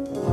Oh.